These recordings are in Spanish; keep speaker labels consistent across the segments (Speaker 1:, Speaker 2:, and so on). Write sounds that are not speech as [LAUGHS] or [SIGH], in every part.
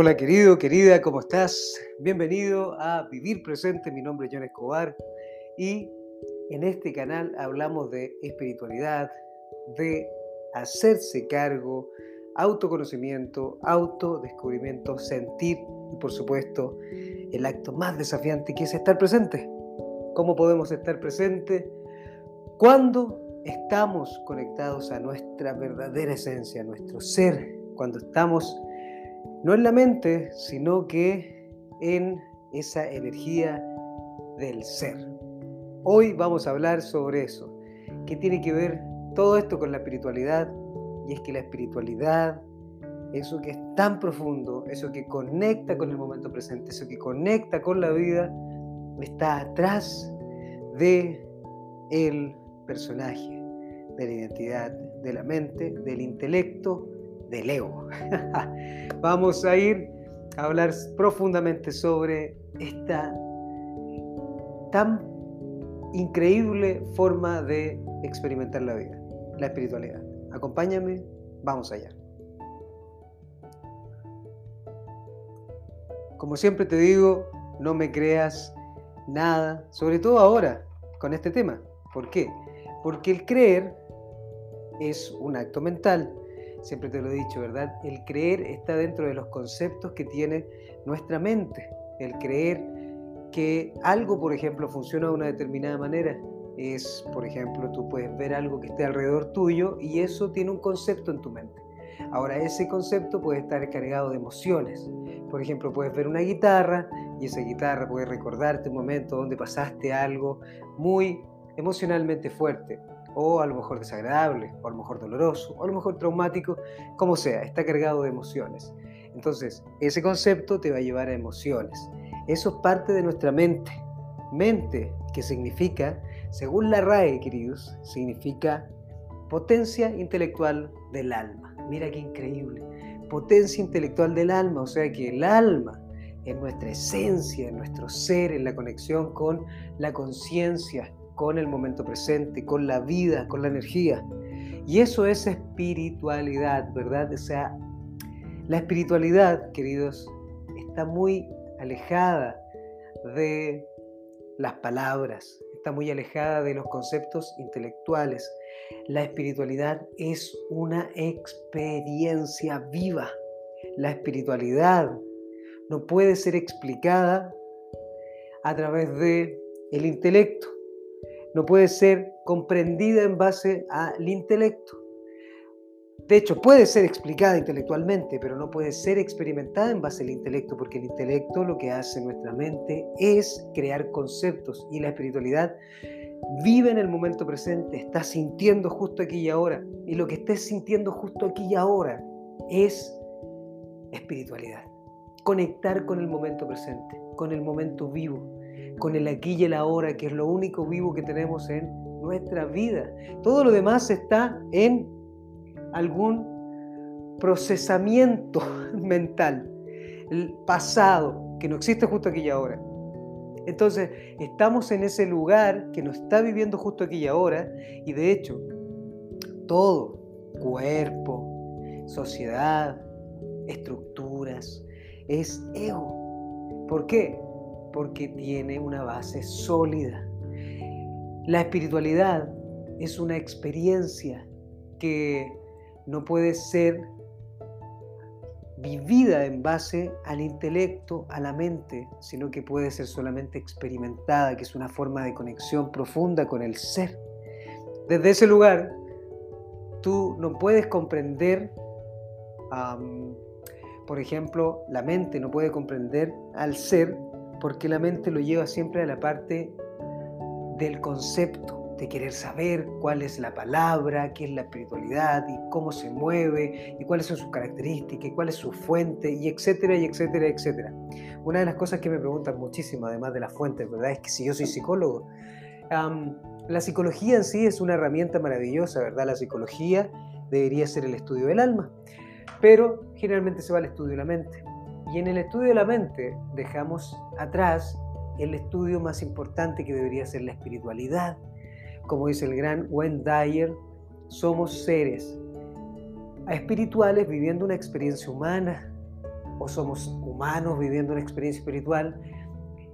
Speaker 1: Hola querido, querida, ¿cómo estás? Bienvenido a Vivir Presente, mi nombre es John Escobar y en este canal hablamos de espiritualidad, de hacerse cargo, autoconocimiento, autodescubrimiento, sentir y por supuesto el acto más desafiante que es estar presente. ¿Cómo podemos estar presente? Cuando estamos conectados a nuestra verdadera esencia, a nuestro ser, cuando estamos no en la mente, sino que en esa energía del ser. Hoy vamos a hablar sobre eso. ¿Qué tiene que ver todo esto con la espiritualidad? Y es que la espiritualidad, eso que es tan profundo, eso que conecta con el momento presente, eso que conecta con la vida, está atrás de el personaje, de la identidad, de la mente, del intelecto del ego. [LAUGHS] Vamos a ir a hablar profundamente sobre esta tan increíble forma de experimentar la vida, la espiritualidad. Acompáñame, vamos allá. Como siempre te digo, no me creas nada, sobre todo ahora, con este tema. ¿Por qué? Porque el creer es un acto mental siempre te lo he dicho, ¿verdad? El creer está dentro de los conceptos que tiene nuestra mente. El creer que algo, por ejemplo, funciona de una determinada manera. Es, por ejemplo, tú puedes ver algo que esté alrededor tuyo y eso tiene un concepto en tu mente. Ahora, ese concepto puede estar cargado de emociones. Por ejemplo, puedes ver una guitarra y esa guitarra puede recordarte un momento donde pasaste algo muy emocionalmente fuerte o a lo mejor desagradable, o a lo mejor doloroso, o a lo mejor traumático, como sea, está cargado de emociones. Entonces, ese concepto te va a llevar a emociones. Eso es parte de nuestra mente. Mente, que significa, según la RAE, queridos, significa potencia intelectual del alma. Mira qué increíble. Potencia intelectual del alma, o sea que el alma en nuestra esencia, en nuestro ser, en la conexión con la conciencia, con el momento presente, con la vida, con la energía. Y eso es espiritualidad, ¿verdad? O sea, la espiritualidad, queridos, está muy alejada de las palabras, está muy alejada de los conceptos intelectuales. La espiritualidad es una experiencia viva. La espiritualidad no puede ser explicada a través de el intelecto no puede ser comprendida en base al intelecto. De hecho, puede ser explicada intelectualmente, pero no puede ser experimentada en base al intelecto, porque el intelecto lo que hace nuestra mente es crear conceptos y la espiritualidad vive en el momento presente, está sintiendo justo aquí y ahora. Y lo que estés sintiendo justo aquí y ahora es espiritualidad. Conectar con el momento presente, con el momento vivo con el aquí y el ahora, que es lo único vivo que tenemos en nuestra vida. Todo lo demás está en algún procesamiento [LAUGHS] mental, el pasado, que no existe justo aquí y ahora. Entonces, estamos en ese lugar que nos está viviendo justo aquí y ahora, y de hecho, todo, cuerpo, sociedad, estructuras, es ego. ¿Por qué? Porque tiene una base sólida. La espiritualidad es una experiencia que no puede ser vivida en base al intelecto, a la mente, sino que puede ser solamente experimentada, que es una forma de conexión profunda con el ser. Desde ese lugar, tú no puedes comprender, por ejemplo, la mente no puede comprender al ser porque la mente lo lleva siempre a la parte del concepto, de querer saber cuál es la palabra, qué es la espiritualidad y cómo se mueve y cuáles son sus características y cuál es su fuente y etcétera y etcétera, etcétera. Una de las cosas que me preguntan muchísimo, además de las fuentes, ¿verdad? Es que si yo soy psicólogo, la psicología en sí es una herramienta maravillosa, ¿verdad? La psicología debería ser el estudio del alma, pero generalmente se va al estudio de la mente. Y en el estudio de la mente dejamos atrás el estudio más importante que debería ser la espiritualidad. Como dice el gran Wayne Dyer, somos seres espirituales viviendo una experiencia humana. o somos humanos viviendo una experiencia espiritual.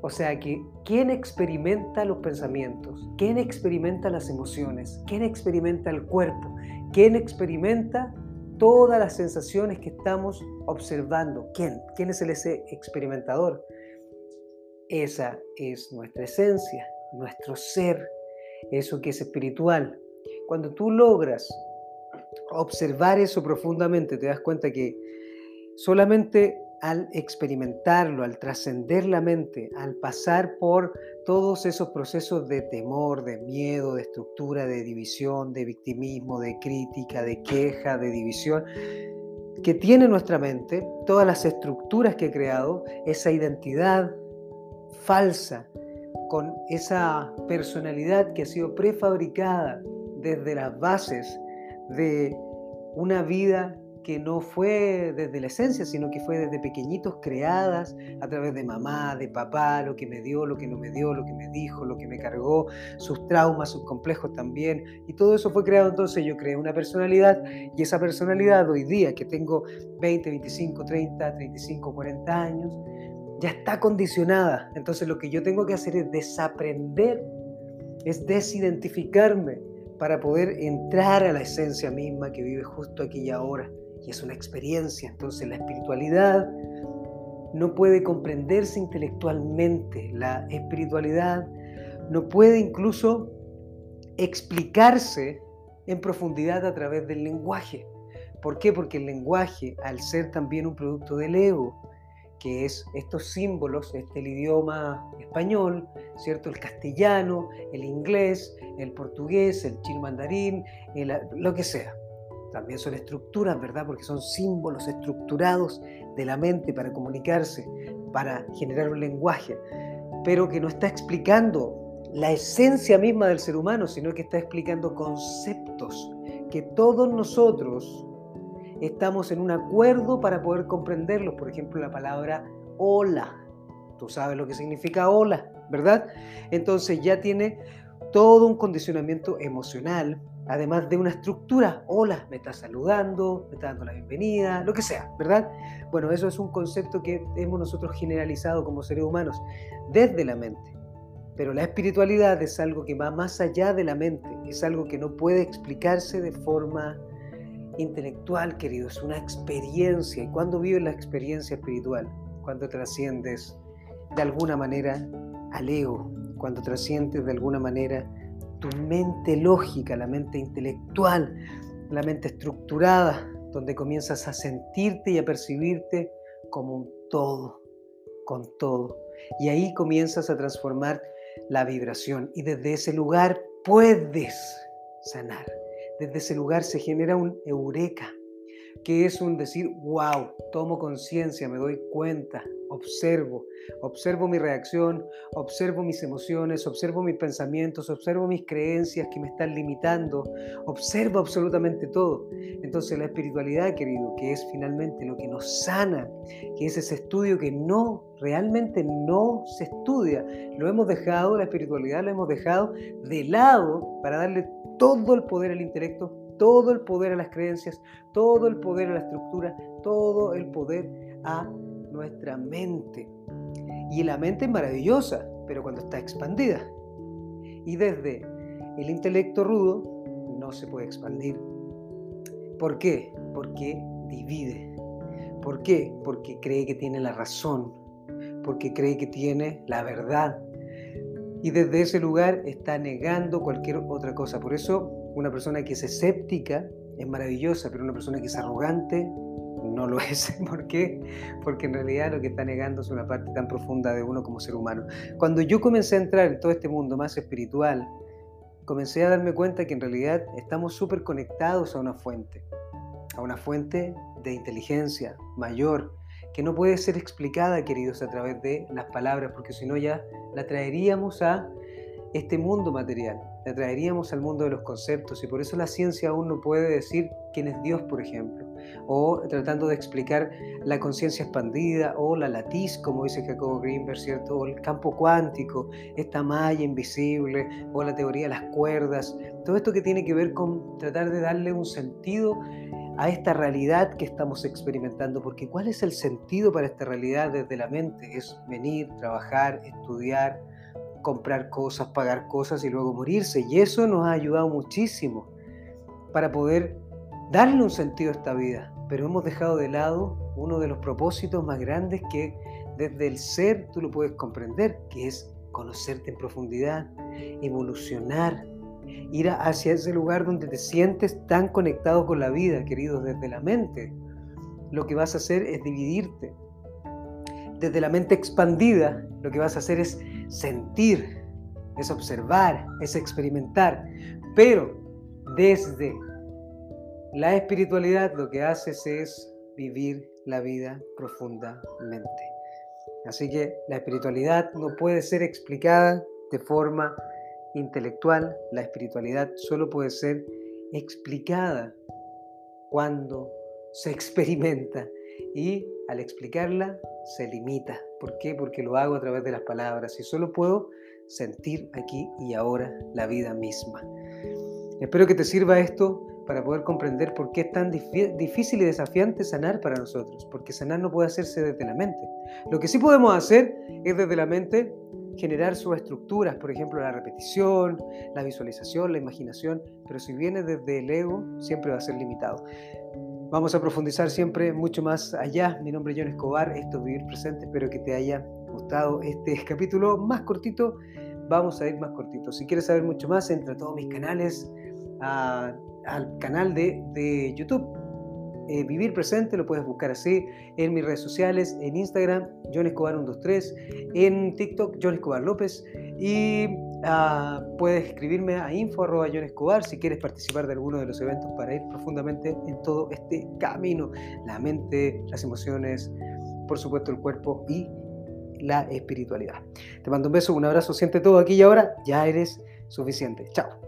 Speaker 1: O sea que, ¿quién experimenta los pensamientos? ¿Quién experimenta las emociones? ¿Quién experimenta el cuerpo? ¿Quién experimenta todas las sensaciones que estamos observando? ¿Quién? ¿Quién es el ese experimentador? Esa es nuestra esencia, nuestro ser, eso que es espiritual. Cuando tú logras observar eso profundamente, te das cuenta que solamente al experimentarlo, al trascender la mente, al pasar por todos esos procesos de temor, de miedo, de estructura, de división, de victimismo, de crítica, de queja, de división, que tiene nuestra mente, todas las estructuras que ha creado, esa identidad falsa, con esa personalidad que ha sido prefabricada desde las bases de una vida que no fue desde la esencia, sino que fue desde pequeñitos creadas a través de mamá, de papá, lo que me dio, lo que no me dio, lo que me dijo, lo que me cargó, sus traumas, sus complejos también. Y todo eso fue creado entonces, yo creé una personalidad y esa personalidad hoy día que tengo 20, 25, 30, 35, 40 años, ya está condicionada. Entonces lo que yo tengo que hacer es desaprender, es desidentificarme para poder entrar a la esencia misma que vive justo aquí y ahora. Y es una experiencia. Entonces la espiritualidad no puede comprenderse intelectualmente. La espiritualidad no puede incluso explicarse en profundidad a través del lenguaje. ¿Por qué? Porque el lenguaje, al ser también un producto del ego, que es estos símbolos, este, el idioma español, ¿cierto? El castellano, el inglés, el portugués, el chino mandarín, lo que sea. También son estructuras, ¿verdad? Porque son símbolos estructurados de la mente para comunicarse, para generar un lenguaje, pero que no está explicando la esencia misma del ser humano, sino que está explicando conceptos que todos nosotros estamos en un acuerdo para poder comprenderlos. Por ejemplo, la palabra hola. Tú sabes lo que significa hola, ¿verdad? Entonces ya tiene todo un condicionamiento emocional, además de una estructura. Hola, me está saludando, me está dando la bienvenida, lo que sea, ¿verdad? Bueno, eso es un concepto que hemos nosotros generalizado como seres humanos desde la mente. Pero la espiritualidad es algo que va más allá de la mente, es algo que no puede explicarse de forma intelectual, querido, es una experiencia. ¿Y cuando vives la experiencia espiritual? Cuando trasciendes de alguna manera al ego, cuando trasciendes de alguna manera tu mente lógica, la mente intelectual, la mente estructurada, donde comienzas a sentirte y a percibirte como un todo, con todo. Y ahí comienzas a transformar la vibración y desde ese lugar puedes sanar. Desde ese lugar se genera un eureka, que es un decir, wow, tomo conciencia, me doy cuenta, observo, observo mi reacción, observo mis emociones, observo mis pensamientos, observo mis creencias que me están limitando, observo absolutamente todo. Entonces la espiritualidad, querido, que es finalmente lo que nos sana, que es ese estudio que no, realmente no se estudia, lo hemos dejado, la espiritualidad lo hemos dejado de lado para darle todo el poder al intelecto, todo el poder a las creencias, todo el poder a la estructura, todo el poder a nuestra mente. Y la mente es maravillosa, pero cuando está expandida. Y desde el intelecto rudo no se puede expandir. ¿Por qué? Porque divide. ¿Por qué? Porque cree que tiene la razón, porque cree que tiene la verdad, y desde ese lugar está negando cualquier otra cosa. Por eso una persona que es escéptica es maravillosa, pero una persona que es arrogante no lo [LAUGHS] es. ¿Por qué? Porque en realidad lo que está negando es una parte tan profunda de uno como ser humano. Cuando yo comencé a entrar en todo este mundo más espiritual, comencé a darme cuenta que en realidad estamos súper conectados a una fuente, a una fuente de inteligencia mayor, que no puede ser explicada, queridos, a través de las palabras, porque si no ya la traeríamos a este mundo material, la traeríamos al mundo de los conceptos, y por eso la ciencia aún no puede decir quién es Dios, por ejemplo, o tratando de explicar la conciencia expandida, o la latiz, como dice Jacobo Greenberg, ¿cierto? o el campo cuántico, esta malla invisible, o la teoría de las cuerdas, todo esto que tiene que ver con tratar de darle un sentido a esta realidad que estamos experimentando, porque ¿cuál es el sentido para esta realidad desde la mente? Es venir, trabajar, estudiar, comprar cosas, pagar cosas y luego morirse. Y eso nos ha ayudado muchísimo para poder darle un sentido a esta vida. Pero hemos dejado de lado uno de los propósitos más grandes que desde el ser tú lo puedes comprender, que es conocerte en profundidad, evolucionar, ir hacia ese lugar donde te sientes tan conectado con la vida, querido, desde la mente. Lo que vas a hacer es dividirte. Desde la mente expandida, lo que vas a hacer es sentir, es observar, es experimentar. Pero desde la espiritualidad lo que haces es vivir la vida profundamente. Así que la espiritualidad no puede ser explicada de forma intelectual, la espiritualidad solo puede ser explicada cuando se [LAUGHS] experimenta y al explicarla se limita. ¿Por qué? Porque lo hago a través de las palabras y solo puedo sentir aquí y ahora la vida misma. Espero que te sirva esto para poder comprender por qué es tan difícil y desafiante sanar para nosotros, porque sanar no puede hacerse desde la mente. Lo que sí podemos hacer es desde la mente generar sus estructuras, por ejemplo, la repetición, la visualización, la imaginación, pero si viene desde el ego, siempre va a ser limitado. Vamos a profundizar siempre mucho más allá. Mi nombre es John Escobar, esto es Vivir Presente, espero que te haya gustado este [LAUGHS] capítulo más cortito. Vamos a ir más cortito. Si quieres saber mucho más, entra a todos mis canales, al canal de, de YouTube eh, Vivir Presente, lo puedes buscar así en mis redes sociales, en Instagram, John Escobar123, en TikTok, John Escobar López, y ah, puedes escribirme a info arroba Escobar si quieres participar de alguno de los eventos para ir profundamente en todo este camino, la mente, las emociones, por supuesto el cuerpo y la espiritualidad. Te mando un beso, un abrazo, siente todo aquí y ahora, ya eres suficiente. Chao.